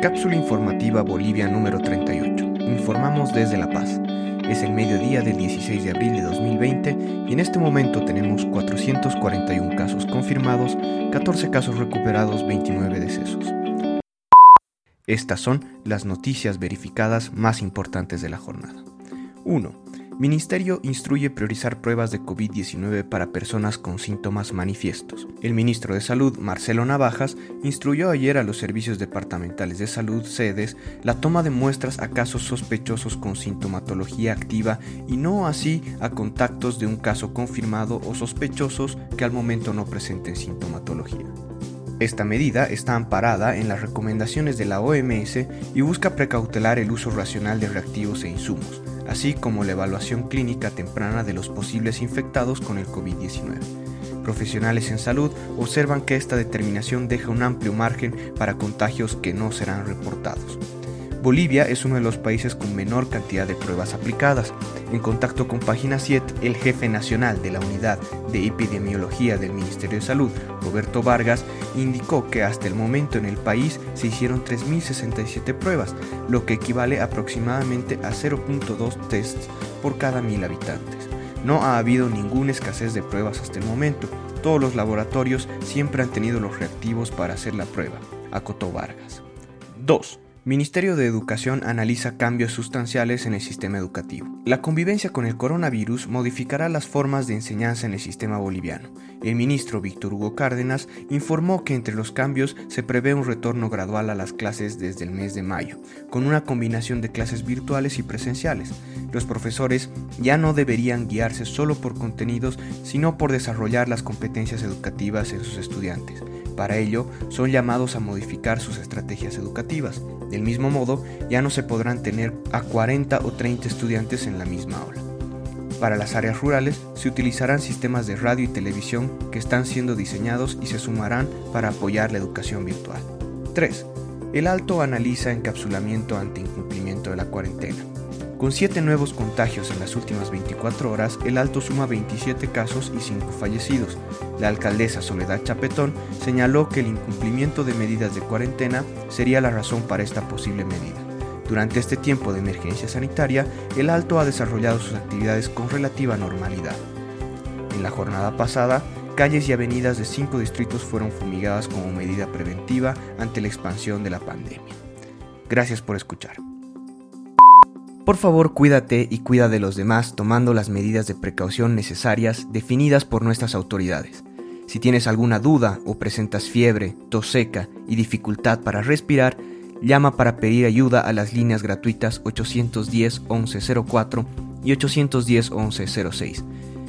Cápsula informativa Bolivia número 38. Informamos desde La Paz. Es el mediodía del 16 de abril de 2020 y en este momento tenemos 441 casos confirmados, 14 casos recuperados, 29 decesos. Estas son las noticias verificadas más importantes de la jornada. 1. Ministerio instruye priorizar pruebas de COVID-19 para personas con síntomas manifiestos. El ministro de Salud, Marcelo Navajas, instruyó ayer a los servicios departamentales de salud, sedes, la toma de muestras a casos sospechosos con sintomatología activa y no así a contactos de un caso confirmado o sospechosos que al momento no presenten sintomatología. Esta medida está amparada en las recomendaciones de la OMS y busca precautelar el uso racional de reactivos e insumos así como la evaluación clínica temprana de los posibles infectados con el COVID-19. Profesionales en salud observan que esta determinación deja un amplio margen para contagios que no serán reportados. Bolivia es uno de los países con menor cantidad de pruebas aplicadas. En contacto con Página 7, el jefe nacional de la Unidad de Epidemiología del Ministerio de Salud, Roberto Vargas, indicó que hasta el momento en el país se hicieron 3.067 pruebas, lo que equivale aproximadamente a 0.2 tests por cada mil habitantes. No ha habido ninguna escasez de pruebas hasta el momento. Todos los laboratorios siempre han tenido los reactivos para hacer la prueba, acotó Vargas. 2. Ministerio de Educación analiza cambios sustanciales en el sistema educativo. La convivencia con el coronavirus modificará las formas de enseñanza en el sistema boliviano. El ministro Víctor Hugo Cárdenas informó que entre los cambios se prevé un retorno gradual a las clases desde el mes de mayo, con una combinación de clases virtuales y presenciales. Los profesores ya no deberían guiarse solo por contenidos, sino por desarrollar las competencias educativas en sus estudiantes. Para ello, son llamados a modificar sus estrategias educativas. Del mismo modo, ya no se podrán tener a 40 o 30 estudiantes en la misma aula. Para las áreas rurales se utilizarán sistemas de radio y televisión que están siendo diseñados y se sumarán para apoyar la educación virtual. 3. El Alto analiza encapsulamiento ante incumplimiento de la cuarentena. Con 7 nuevos contagios en las últimas 24 horas, el Alto suma 27 casos y 5 fallecidos. La alcaldesa Soledad Chapetón señaló que el incumplimiento de medidas de cuarentena sería la razón para esta posible medida. Durante este tiempo de emergencia sanitaria, el Alto ha desarrollado sus actividades con relativa normalidad. En la jornada pasada, calles y avenidas de cinco distritos fueron fumigadas como medida preventiva ante la expansión de la pandemia. Gracias por escuchar. Por favor, cuídate y cuida de los demás tomando las medidas de precaución necesarias definidas por nuestras autoridades. Si tienes alguna duda o presentas fiebre, tos seca y dificultad para respirar, llama para pedir ayuda a las líneas gratuitas 810 1104 y 810 1106.